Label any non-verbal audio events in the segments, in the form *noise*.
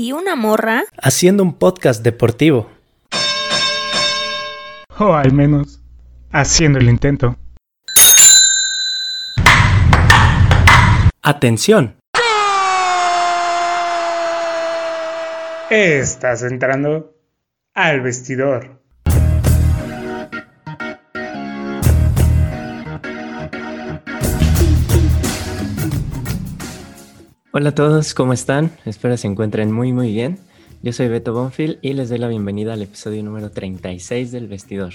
¿Y una morra? Haciendo un podcast deportivo. O al menos, haciendo el intento. Atención. Estás entrando al vestidor. Hola a todos, ¿cómo están? Espero se encuentren muy muy bien. Yo soy Beto Bonfield y les doy la bienvenida al episodio número 36 del Vestidor.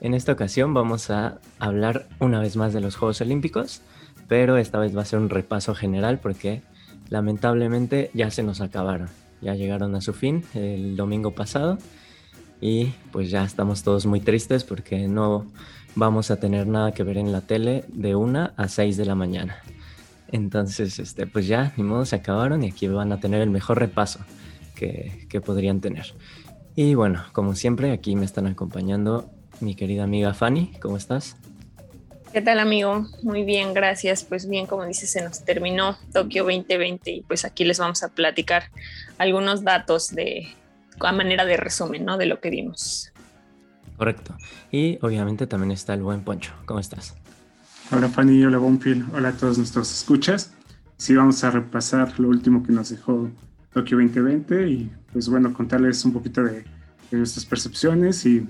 En esta ocasión vamos a hablar una vez más de los Juegos Olímpicos, pero esta vez va a ser un repaso general porque lamentablemente ya se nos acabaron. Ya llegaron a su fin el domingo pasado y pues ya estamos todos muy tristes porque no vamos a tener nada que ver en la tele de 1 a 6 de la mañana. Entonces, este, pues ya, ni modo, se acabaron y aquí van a tener el mejor repaso que, que podrían tener. Y bueno, como siempre, aquí me están acompañando mi querida amiga Fanny. ¿Cómo estás? ¿Qué tal amigo? Muy bien, gracias. Pues bien, como dices, se nos terminó Tokio 2020 y pues aquí les vamos a platicar algunos datos de a manera de resumen, ¿no? De lo que vimos. Correcto. Y obviamente también está el buen Poncho. ¿Cómo estás? Hola Fanny, hola Bonfield, hola a todos nuestros escuchas. Sí, vamos a repasar lo último que nos dejó Tokio 2020 y pues bueno, contarles un poquito de, de nuestras percepciones y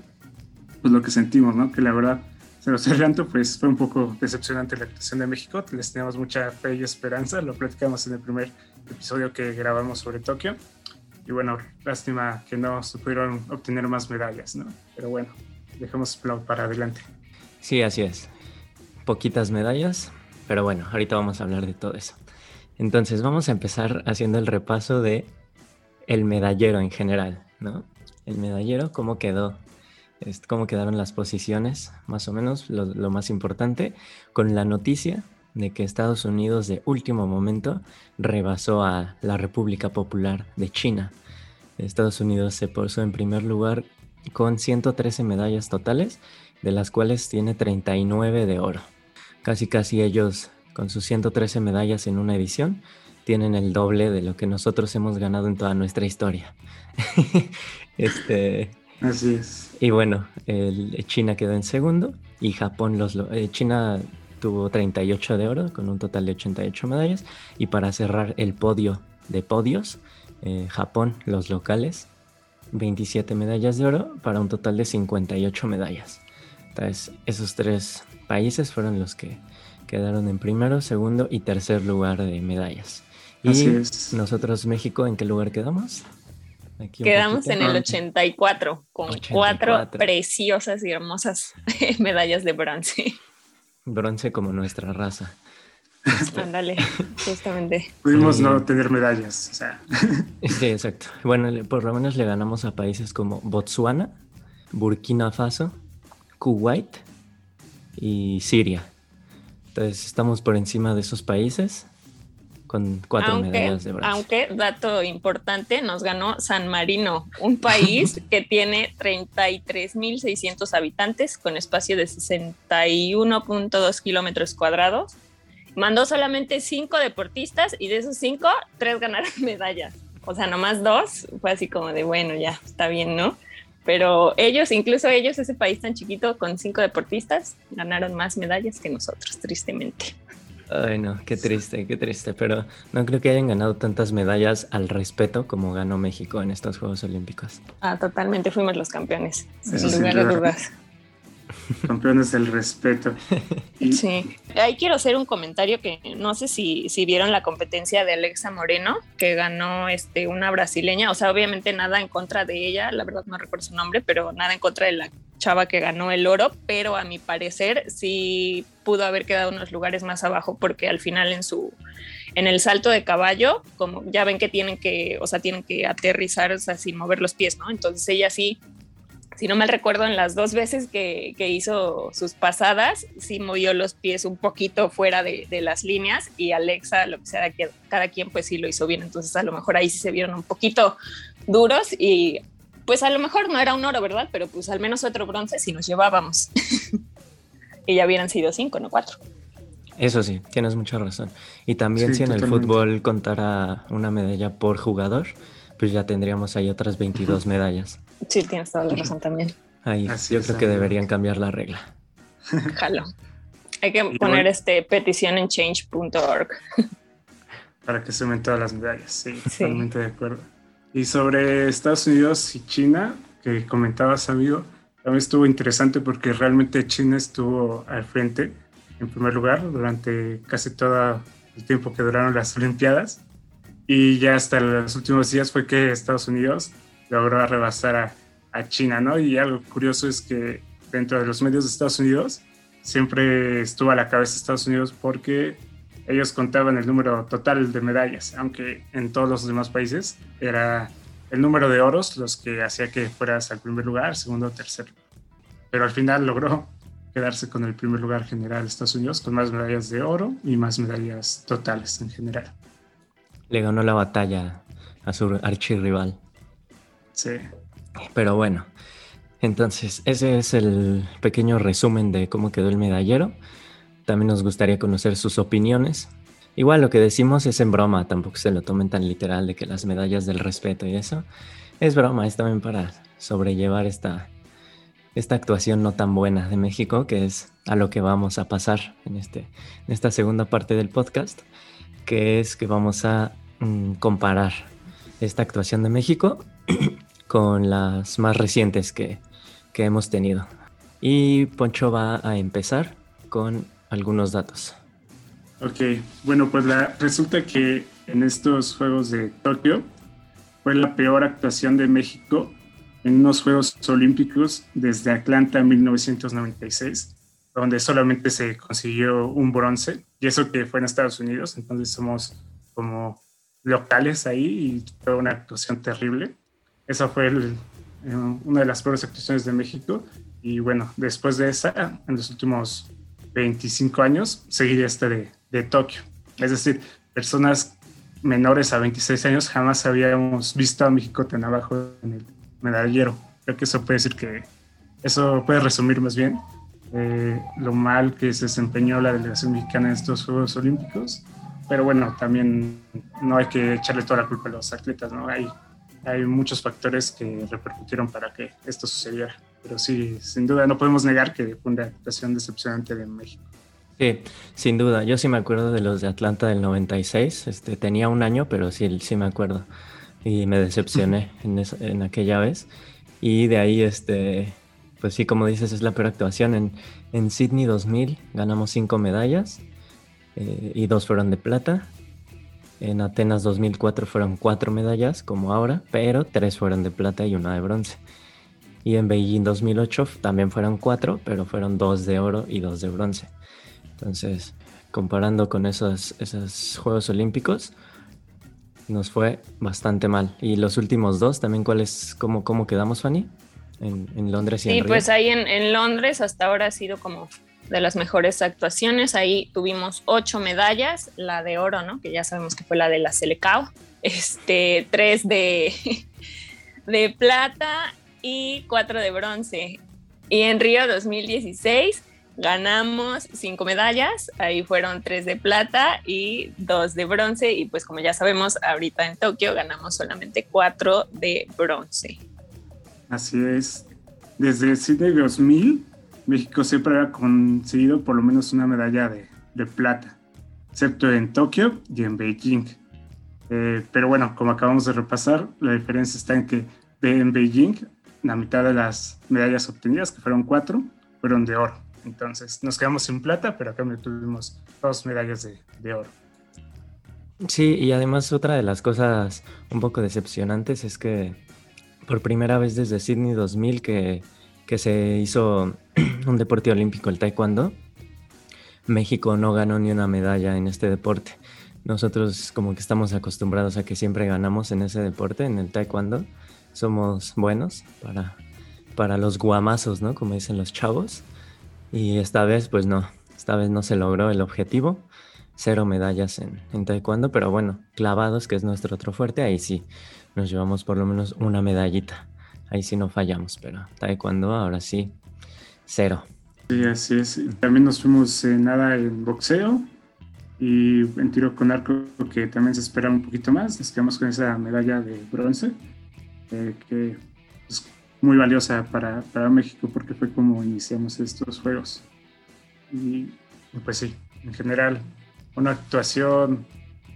pues lo que sentimos, ¿no? Que la verdad, se los adelanto, pues fue un poco decepcionante la actuación de México. Les teníamos mucha fe y esperanza, lo platicamos en el primer episodio que grabamos sobre Tokio. Y bueno, lástima que no se pudieron obtener más medallas, ¿no? Pero bueno, dejemos para adelante. Sí, así es poquitas medallas, pero bueno, ahorita vamos a hablar de todo eso. Entonces vamos a empezar haciendo el repaso de el medallero en general, ¿no? El medallero, cómo quedó, cómo quedaron las posiciones, más o menos, lo, lo más importante, con la noticia de que Estados Unidos de último momento rebasó a la República Popular de China. Estados Unidos se puso en primer lugar con 113 medallas totales, de las cuales tiene 39 de oro casi casi ellos con sus 113 medallas en una edición tienen el doble de lo que nosotros hemos ganado en toda nuestra historia. *laughs* este, Así es. Y bueno, el, China quedó en segundo y Japón los... Eh, China tuvo 38 de oro con un total de 88 medallas y para cerrar el podio de podios, eh, Japón, los locales, 27 medallas de oro para un total de 58 medallas. Entonces, esos tres países fueron los que quedaron en primero, segundo y tercer lugar de medallas. Y nosotros, México, ¿en qué lugar quedamos? Quedamos en el 84 con cuatro preciosas y hermosas *laughs* medallas de bronce. Bronce como nuestra raza. *laughs* Ándale, justamente. Pudimos no tener medallas. O sea. *laughs* Sí, exacto. Bueno, por lo menos le ganamos a países como Botswana, Burkina Faso, Kuwait y Siria. Entonces estamos por encima de esos países con cuatro medallas de bronce. Aunque, dato importante, nos ganó San Marino, un país *laughs* que tiene 33.600 habitantes con espacio de 61.2 kilómetros cuadrados. Mandó solamente cinco deportistas y de esos cinco, tres ganaron *laughs* medallas. O sea, nomás dos. Fue así como de, bueno, ya, está bien, ¿no? Pero ellos, incluso ellos, ese país tan chiquito con cinco deportistas, ganaron más medallas que nosotros, tristemente. Ay, no, qué triste, qué triste, pero no creo que hayan ganado tantas medallas al respeto como ganó México en estos Juegos Olímpicos. Ah, totalmente, fuimos los campeones, sin lugar de dudas. Campeones del respeto. *laughs* Sí. Ahí quiero hacer un comentario que no sé si, si vieron la competencia de Alexa Moreno, que ganó este, una brasileña. O sea, obviamente nada en contra de ella, la verdad no recuerdo su nombre, pero nada en contra de la chava que ganó el oro, pero a mi parecer sí pudo haber quedado unos lugares más abajo porque al final en su en el salto de caballo, como ya ven que tienen que, o sea, tienen que aterrizar o sea, sin mover los pies, ¿no? Entonces ella sí si no mal recuerdo, en las dos veces que, hizo sus pasadas, sí movió los pies un poquito fuera de, las líneas y Alexa, lo que sea, cada quien pues sí lo hizo bien. Entonces a lo mejor ahí sí se vieron un poquito duros y pues a lo mejor no era un oro, ¿verdad? Pero pues al menos otro bronce si nos llevábamos. *laughs* y ya hubieran sido cinco, no cuatro. Eso sí, tienes mucha razón. Y también si en el fútbol contara una medalla por jugador, pues ya tendríamos ahí otras 22 medallas. Sí, tienes toda la razón también. Ahí, yo creo que deberían cambiar la regla. Jalo. Hay que poner este petición en change.org. *laughs* Para que sumen todas las medallas, sí, totalmente de acuerdo. Y sobre Estados Unidos y China, que comentabas, amigo, también estuvo interesante porque realmente China estuvo al frente, en primer lugar, durante casi todo el tiempo que duraron las Olimpiadas. Y ya hasta los últimos días fue que Estados Unidos logró rebasar a, China, ¿no? Y algo curioso es que dentro de los medios de Estados Unidos siempre estuvo a la cabeza Estados Unidos porque ellos contaban el número total de medallas, aunque en todos los demás países era el número de oros los que hacía que fueras al primer lugar, segundo o tercero. Pero al final logró quedarse con el primer lugar general de Estados Unidos, con más medallas de oro y más medallas totales en general. Le ganó la batalla a su archirrival. Sí. Pero bueno, entonces ese es el pequeño resumen de cómo quedó el medallero. También nos gustaría conocer sus opiniones. Igual lo que decimos es en broma, tampoco se lo tomen tan literal de que las medallas del respeto y eso. Es broma, es también para sobrellevar esta, esta actuación no tan buena de México, que es a lo que vamos a pasar en, este, en esta segunda parte del podcast, que es que vamos a mm, comparar esta actuación de México *clears throat* con las más recientes que, hemos tenido. Y Poncho va a empezar con algunos datos. Ok, bueno, pues la, resulta que en estos Juegos de Tokio fue la peor actuación de México en unos Juegos Olímpicos desde Atlanta en 1996, donde solamente se consiguió un bronce, y eso que fue en Estados Unidos, entonces somos como locales ahí y fue una actuación terrible. Esa fue eh, una de las peores actuaciones de México. Y bueno, después de esa, en los últimos 25 años, seguiría este de, de Tokio. Es decir, personas menores a 26 años jamás habíamos visto a México tan abajo en el medallero. Creo que eso puede decir que eso puede resumir más bien eh, lo mal que se desempeñó la delegación mexicana en estos Juegos Olímpicos. Pero bueno, también no hay que echarle toda la culpa a los atletas, ¿no? Hay hay muchos factores que repercutieron para que esto sucediera. Pero sí, sin duda, no podemos negar que fue una actuación decepcionante de México. Sí, sin duda. Yo sí me acuerdo de los de Atlanta del 96. Este, tenía un año, pero sí, sí me acuerdo. Y me decepcioné *laughs* en, en aquella vez. Y de ahí, este, pues sí, como dices, es la peor actuación. En, en Sydney 2000 ganamos cinco medallas eh, y dos fueron de plata. En Atenas 2004 fueron cuatro medallas, como ahora, pero tres fueron de plata y una de bronce. Y en Beijing 2008 también fueron cuatro, pero fueron dos de oro y dos de bronce. Entonces, comparando con esos, esos Juegos Olímpicos, nos fue bastante mal. Y los últimos dos, también, ¿cuáles, cómo, cómo quedamos, Fanny? En, Londres y sí, en Río. pues ahí en, en Londres hasta ahora ha sido como de las mejores actuaciones. Ahí tuvimos ocho medallas, la de oro, ¿no? Que ya sabemos que fue la de la Selecao, este, tres de, *laughs* de plata y cuatro de bronce. Y en Río 2016 ganamos cinco medallas, ahí fueron tres de plata y dos de bronce. Y pues como ya sabemos, ahorita en Tokio ganamos solamente cuatro de bronce. Así es. Desde Sydney 2000 México siempre ha conseguido por lo menos una medalla de, plata, excepto en Tokio y en Beijing. Eh, pero bueno, como acabamos de repasar, la diferencia está en que en Beijing la mitad de las medallas obtenidas, que fueron cuatro, fueron de oro. Entonces nos quedamos sin plata, pero acá tuvimos dos medallas de oro. Sí, y además otra de las cosas un poco decepcionantes es que por primera vez desde Sydney 2000 que que se hizo *clears throat* un deporte olímpico, el taekwondo, México no ganó ni una medalla en este deporte. Nosotros como que estamos acostumbrados a que siempre ganamos en ese deporte, en el taekwondo. Somos buenos para, para los guamazos, ¿no? Como dicen los chavos. Y esta vez, pues no, esta vez no se logró el objetivo. Cero medallas en, en taekwondo, pero bueno, clavados, que es nuestro otro fuerte, ahí sí nos llevamos por lo menos una medallita. Ahí sí no fallamos, pero taekwondo ahora sí, cero. Sí, así es. También nos fuimos en nada en boxeo y en tiro con arco, que también se esperaba un poquito más. Nos quedamos con esa medalla de bronce, eh, que es muy valiosa para, para, México porque fue como iniciamos estos juegos. Y pues sí, en general, una actuación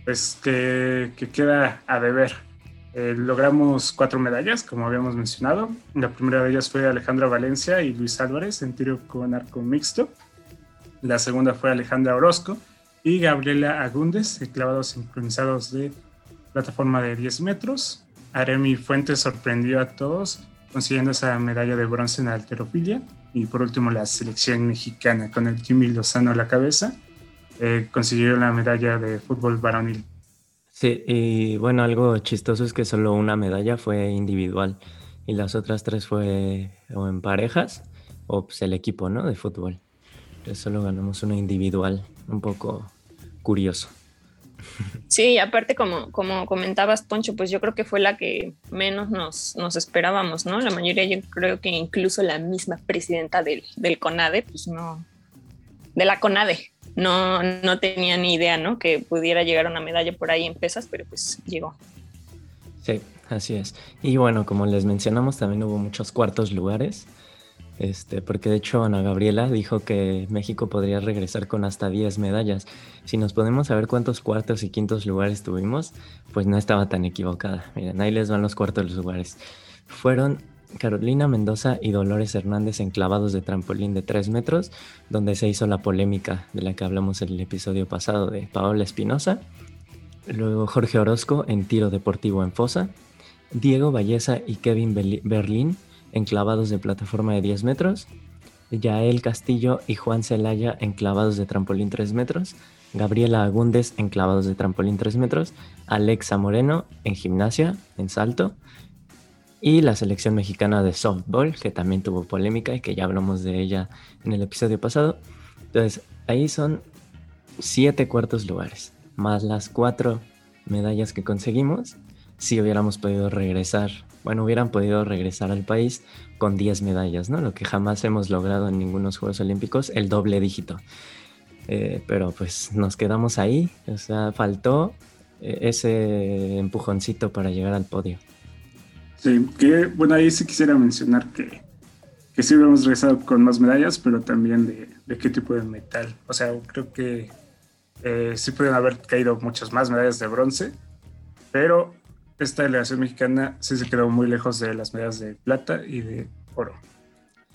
pues, que queda a deber eh, logramos cuatro medallas, como habíamos mencionado. La primera de ellas fue Alejandra Valencia y Luis Álvarez en tiro con arco mixto. La segunda fue Alejandra Orozco y Gabriela Agúndez, clavados sincronizados de plataforma de 10 metros. Aremi Fuentes sorprendió a todos consiguiendo esa medalla de bronce en alterofilia. Y por último, la selección mexicana con el Jimmy Lozano a la cabeza eh, consiguió la medalla de fútbol varonil. Sí, y bueno, algo chistoso es que solo una medalla fue individual y las otras tres fue o en parejas o pues el equipo, ¿no? De fútbol. Entonces solo ganamos una individual, un poco curioso. *laughs* Sí, aparte como, como comentabas, Poncho, pues yo creo que fue la que menos nos, nos esperábamos, ¿no? La mayoría, yo creo que incluso la misma presidenta del, del CONADE, pues no, de la CONADE, no, no tenía ni idea, ¿no? Que pudiera llegar una medalla por ahí en pesas, pero pues llegó. Sí, así es. Y bueno, como les mencionamos, también hubo muchos cuartos lugares. Este, porque de hecho Ana Gabriela dijo que México podría regresar con hasta 10 medallas. Si nos podemos saber cuántos cuartos y quintos lugares tuvimos, pues no estaba tan equivocada. Miren, ahí les van los cuartos lugares. Fueron Carolina Mendoza y Dolores Hernández en clavados de trampolín de 3 metros, donde se hizo la polémica de la que hablamos en el episodio pasado de Paola Espinosa. Luego Jorge Orozco en tiro deportivo en fosa. Diego Valleza y Kevin Berlín en clavados de plataforma de 10 metros. Yael Castillo y Juan Celaya en clavados de trampolín 3 metros. Gabriela Agúndez en clavados de trampolín 3 metros. Alexa Moreno en gimnasia, en salto y la selección mexicana de softball, que también tuvo polémica y que ya hablamos de ella en el episodio pasado. Entonces, ahí son siete cuartos lugares, más las cuatro medallas que conseguimos. Si hubiéramos podido regresar, bueno, hubieran podido regresar al país con 10 medallas, ¿no? Lo que jamás hemos logrado en ningunos Juegos Olímpicos, el doble dígito. Eh, pero pues nos quedamos ahí, o sea, faltó eh, ese empujoncito para llegar al podio. Sí, que bueno, ahí sí quisiera mencionar que, que sí hubiéramos regresado con más medallas, pero también de, de qué tipo de metal. O sea, creo que eh, sí pueden haber caído muchas más medallas de bronce, pero esta delegación mexicana sí se quedó muy lejos de las medallas de plata y de oro.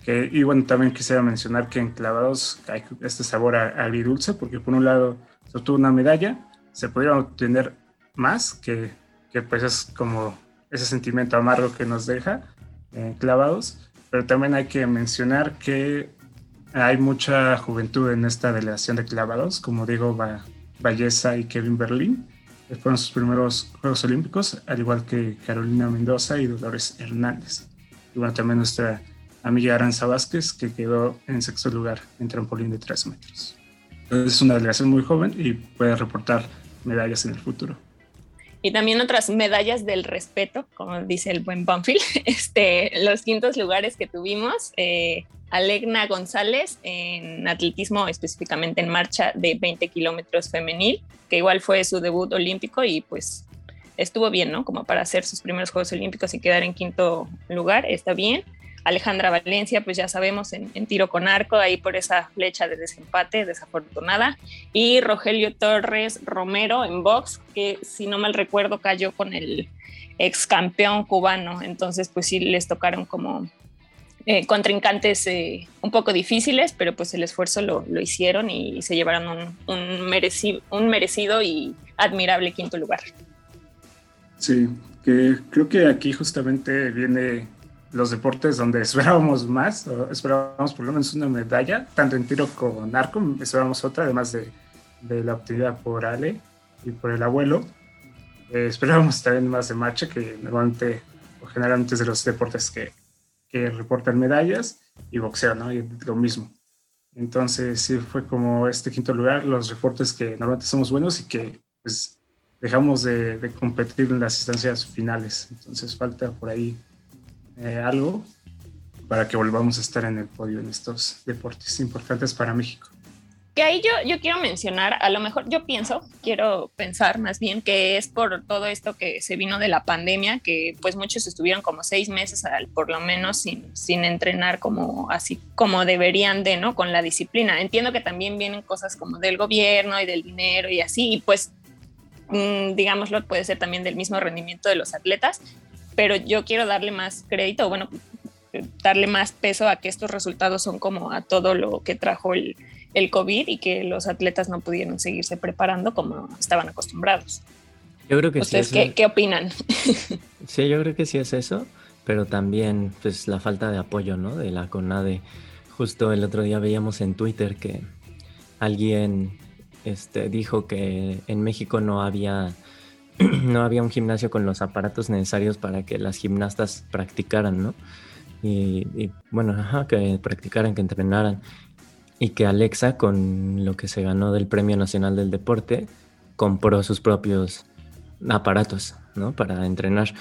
Y bueno, también quisiera mencionar que en clavados hay este sabor agridulce, porque por un lado se obtuvo una medalla, se pudieron obtener más, que, que pues es como ese sentimiento amargo que nos deja eh, clavados, pero también hay que mencionar que hay mucha juventud en esta delegación de clavados, como digo, Valleza y Kevin Berlín, fueron sus primeros Juegos Olímpicos, al igual que Carolina Mendoza y Dolores Hernández. Y bueno, también nuestra amiga Aranza Vázquez, que quedó en sexto lugar en trampolín de 3 metros. Es una delegación muy joven y puede reportar medallas en el futuro y también otras medallas del respeto, como dice el buen Banfield. *laughs* Este, los quintos lugares que tuvimos, eh, Alegna González en atletismo, específicamente en marcha de 20 kilómetros femenil, que igual fue su debut olímpico y pues estuvo bien, ¿no? Como para hacer sus primeros Juegos Olímpicos y quedar en quinto lugar, está bien. Alejandra Valencia, pues ya sabemos, en, tiro con arco, ahí por esa flecha de desempate desafortunada. Y Rogelio Torres Romero en box, que si no mal recuerdo cayó con el ex campeón cubano. Entonces, pues sí, les tocaron como eh, contrincantes eh, un poco difíciles, pero pues el esfuerzo lo, hicieron y se llevaron un, merecido, un merecido y admirable quinto lugar. Sí, que creo que aquí justamente viene los deportes donde *laughs* esperábamos más, esperábamos por lo menos una medalla, tanto en tiro con arco, esperábamos otra, además de, de la obtenida por Ale y por el abuelo. Eh, esperábamos también más de marcha, que normalmente o generalmente es de los deportes que, que reportan medallas, y boxeo, ¿no? Y lo mismo. Entonces, sí, fue como este quinto lugar, los reportes que normalmente somos buenos y que pues dejamos de, de competir en las instancias finales. Entonces, falta por ahí eh, algo para que volvamos a estar en el podio en estos deportes importantes para México. Que ahí yo, yo quiero mencionar, a lo mejor yo pienso, quiero pensar más bien que es por todo esto que se vino de la pandemia, que pues muchos estuvieron como seis meses por lo menos sin, sin entrenar como así como deberían de, ¿no? Con la disciplina. Entiendo que también vienen cosas como del gobierno y del dinero y así, y pues mm, digámoslo, puede ser también del mismo rendimiento de los atletas, pero yo quiero darle más crédito, bueno, darle más peso a que estos resultados son como a todo lo que trajo el, el COVID y que los atletas no pudieron seguirse preparando como estaban acostumbrados. Yo creo que ¿Ustedes sí. ¿qué, ¿qué, opinan? *laughs* Sí, yo creo que sí es eso, pero también pues la falta de apoyo, ¿no? De la CONADE. Justo el otro día veíamos en Twitter que alguien este, dijo que en México no había *clears throat* no había un gimnasio con los aparatos necesarios para que las gimnastas practicaran, ¿no? Y, bueno, ajá, que practicaran, que entrenaran. Y que Alexa, con lo que se ganó del Premio Nacional del Deporte, compró sus propios aparatos, ¿no? Para entrenar.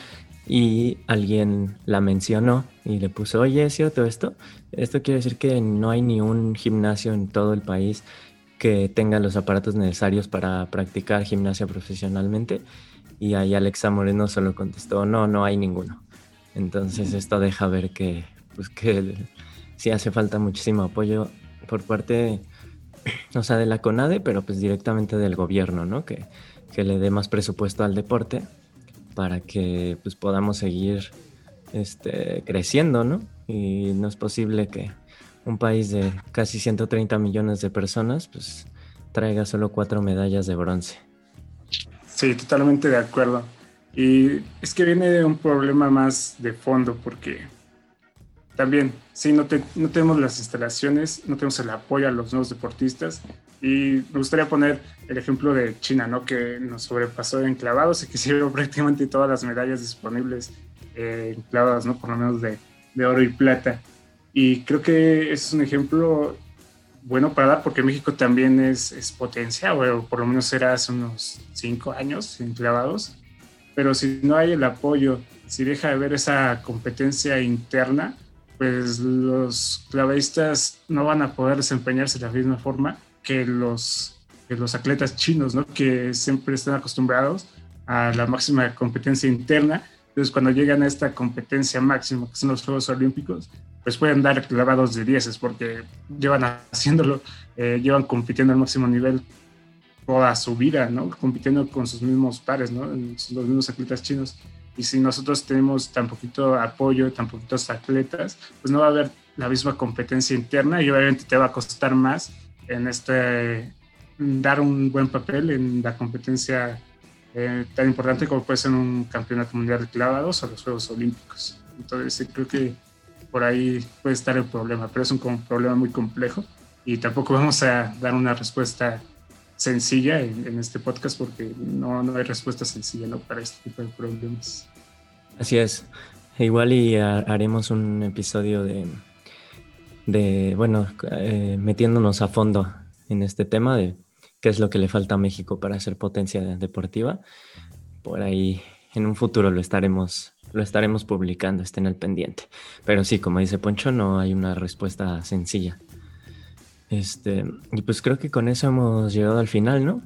Y alguien la mencionó y le puso, oye, ¿es cierto esto? Esto quiere decir que no hay ni un gimnasio en todo el país que tenga los aparatos necesarios para practicar gimnasia profesionalmente. Y ahí Alexa Moreno solo contestó, no, no hay ninguno. Entonces esto deja ver que, pues que sí hace falta muchísimo apoyo por parte, o sea, de la CONADE, pero pues directamente del gobierno, ¿no? Que, que le dé más presupuesto al deporte para que pues podamos seguir este, creciendo, ¿no? Y no es posible que un país de casi 130 millones de personas, pues traiga solo cuatro medallas de bronce. Sí, totalmente de acuerdo. Y es que viene de un problema más de fondo, porque también, sí, no, te, no tenemos las instalaciones, no tenemos el apoyo a los nuevos deportistas. Y me gustaría poner el ejemplo de China, ¿no? Que nos sobrepasó en clavados y que *laughs* hicieron prácticamente todas las medallas disponibles eh, en clavados, ¿no? Por lo menos de, de oro y plata. Y creo que es un ejemplo bueno para dar porque México también es, es potencia, o por lo menos era hace unos cinco años en clavados. Pero si no hay el apoyo, si deja de ver esa competencia interna, pues los clavadistas no van a poder desempeñarse de la misma forma que los, que los atletas chinos, ¿no? Que siempre están acostumbrados a la máxima competencia interna. Entonces, cuando llegan a esta competencia máxima, que son los Juegos Olímpicos, pues pueden dar clavados de dieces porque llevan haciéndolo, eh, llevan compitiendo al máximo nivel toda su vida, ¿no? Compitiendo con sus mismos pares, ¿no? Los mismos atletas chinos. Y si nosotros tenemos tan poquito apoyo, tan poquitos atletas, pues no va a haber la misma competencia interna y obviamente te va a costar más en este dar un buen papel en la competencia eh, tan importante como puede ser un campeonato mundial de clavados o los Juegos Olímpicos. Entonces creo que por ahí puede estar el problema, pero es un problema muy complejo y tampoco vamos a dar una respuesta sencilla en, este podcast porque no, no hay respuesta sencilla ¿no? para este tipo de problemas. Así es. Igual y haremos un episodio de, de bueno, eh, metiéndonos a fondo en este tema de qué es lo que le falta a México para ser potencia deportiva. Por ahí en un futuro lo estaremos, lo estaremos publicando, estén al pendiente. Pero sí, como dice Poncho, no hay una respuesta sencilla. Este, y pues creo que con eso hemos llegado al final, ¿no?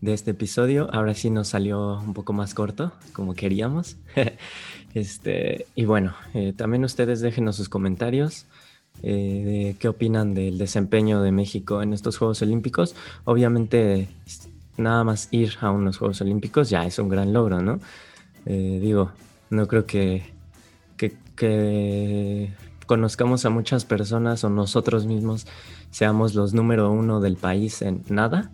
De este episodio. Ahora sí nos salió un poco más corto, como queríamos. *laughs* este, y bueno, eh, también ustedes déjenos sus comentarios. Eh, de qué opinan del desempeño de México en estos Juegos Olímpicos. Obviamente, nada más ir a unos Juegos Olímpicos ya es un gran logro, ¿no? Eh, digo, no creo que, conozcamos a muchas personas o nosotros mismos seamos los número uno del país en nada.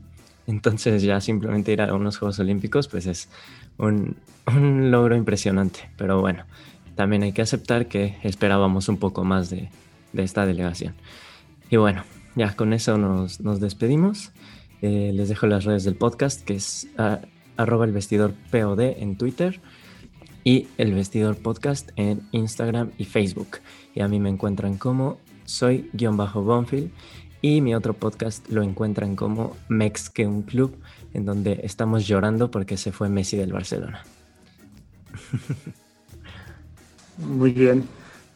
Entonces ya simplemente ir a unos Juegos Olímpicos pues es un, un logro impresionante. Pero bueno, también hay que aceptar que esperábamos un poco más de, esta delegación. Y bueno, ya con eso nos, despedimos. Eh, les dejo las redes del podcast, que es ah, arroba el vestidor POD en Twitter y el vestidor podcast en Instagram y Facebook. Y a mí me encuentran como soy-bonfield y mi otro podcast lo encuentran como Mex que un club, en donde estamos llorando porque se fue Messi del Barcelona. Muy bien.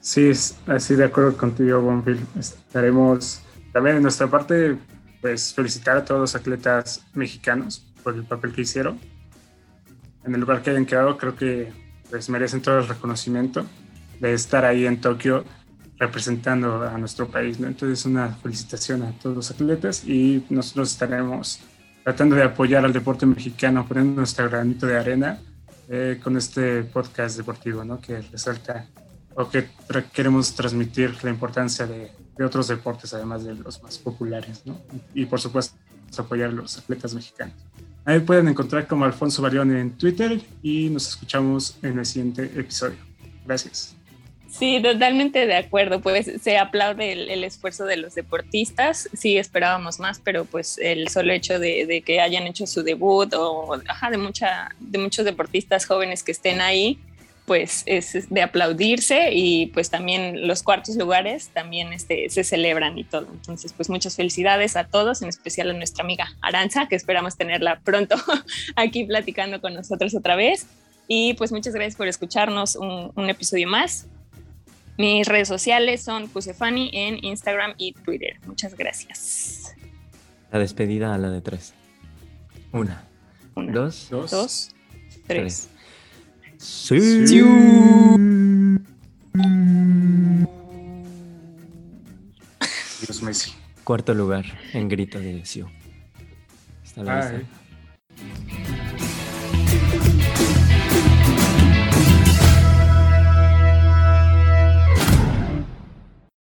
Sí, así de acuerdo contigo, Bonfield. Estaremos también en nuestra parte, pues felicitar a todos los atletas mexicanos por el papel que hicieron. En el lugar que hayan quedado, creo que pues merecen todo el reconocimiento de estar ahí en Tokio representando a nuestro país. ¿no? Entonces, una felicitación a todos los atletas y nosotros estaremos tratando de apoyar al deporte mexicano, poniendo nuestro granito de arena eh, con este podcast deportivo, ¿no? que resalta o que queremos transmitir la importancia de, de, otros deportes, además de los más populares, ¿no? y por supuesto apoyar a los atletas mexicanos. Ahí pueden encontrar como Alfonso Barión en Twitter y nos escuchamos en el siguiente episodio. Gracias. Sí, totalmente de acuerdo. Pues se aplaude el, esfuerzo de los deportistas. Sí, esperábamos más, pero pues el solo hecho de, que hayan hecho su debut o de, mucha, de muchos deportistas jóvenes que estén ahí, pues es de aplaudirse y pues también los cuartos lugares también este, se celebran y todo. Entonces, pues muchas felicidades a todos, en especial a nuestra amiga Aranza, que esperamos tenerla pronto *laughs* aquí platicando con nosotros otra vez. Y pues muchas gracias por escucharnos un, un episodio más. Mis redes sociales son Pusefani en Instagram y Twitter. Muchas gracias. La despedida a la de tres. Una. Dos. Dos. tres. Sí. Dios Messi. Cuarto lugar en grito de Siu. Hasta la vista.